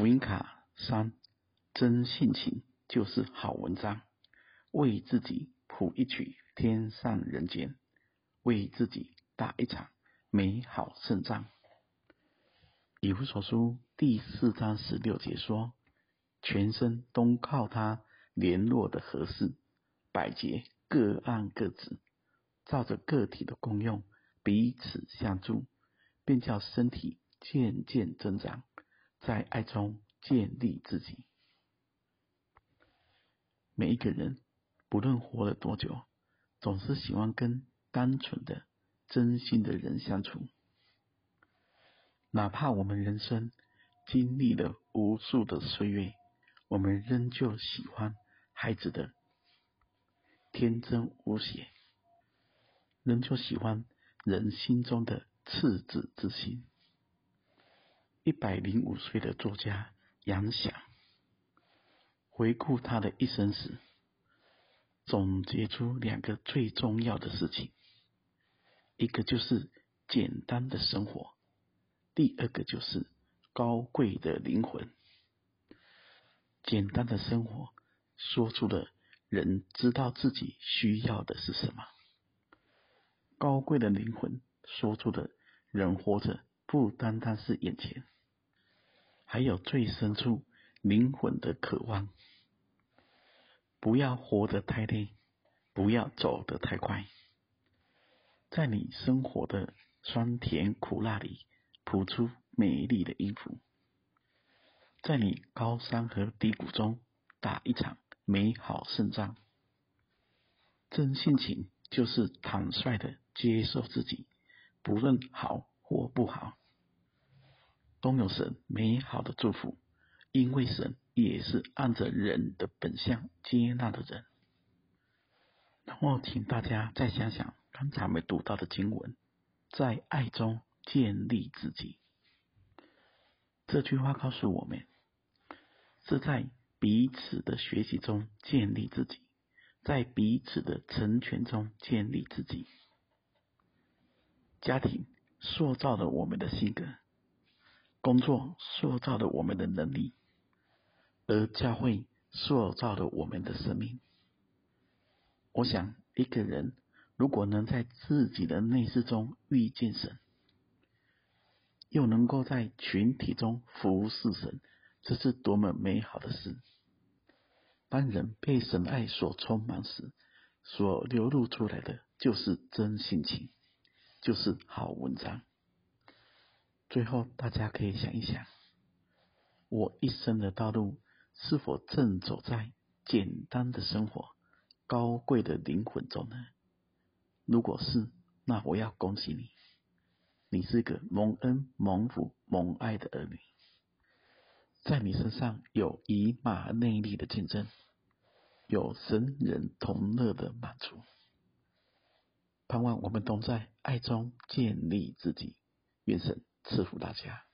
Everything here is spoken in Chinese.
福音卡三，真性情就是好文章。为自己谱一曲天上人间，为自己打一场美好胜仗。以弗所书第四章十六节说：“全身都靠他联络的合适，百节各按各职，照着个体的功用彼此相助，便叫身体渐渐增长。”在爱中建立自己。每一个人，不论活了多久，总是喜欢跟单纯的、真心的人相处。哪怕我们人生经历了无数的岁月，我们仍旧喜欢孩子的天真无邪，仍旧喜欢人心中的赤子之心。一百零五岁的作家杨翔，回顾他的一生时，总结出两个最重要的事情：一个就是简单的生活，第二个就是高贵的灵魂。简单的生活，说出了人知道自己需要的是什么；高贵的灵魂，说出了人活着。不单单是眼前，还有最深处灵魂的渴望。不要活得太累，不要走得太快，在你生活的酸甜苦辣里谱出美丽的音符，在你高山和低谷中打一场美好胜仗。真性情就是坦率的接受自己，不论好或不好。都有神美好的祝福，因为神也是按着人的本相接纳的人。然后，请大家再想想刚才我们读到的经文，在爱中建立自己。这句话告诉我们，是在彼此的学习中建立自己，在彼此的成全中建立自己。家庭塑造了我们的性格。工作塑造了我们的能力，而教会塑造了我们的生命。我想，一个人如果能在自己的内室中遇见神，又能够在群体中服侍神，这是多么美好的事！当人被神爱所充满时，所流露出来的就是真性情，就是好文章。最后，大家可以想一想，我一生的道路是否正走在简单的生活、高贵的灵魂中呢？如果是，那我要恭喜你，你是个蒙恩、蒙福、蒙爱的儿女，在你身上有以马内利的见证，有神人同乐的满足。盼望我们都在爱中建立自己，愿神赐福大家。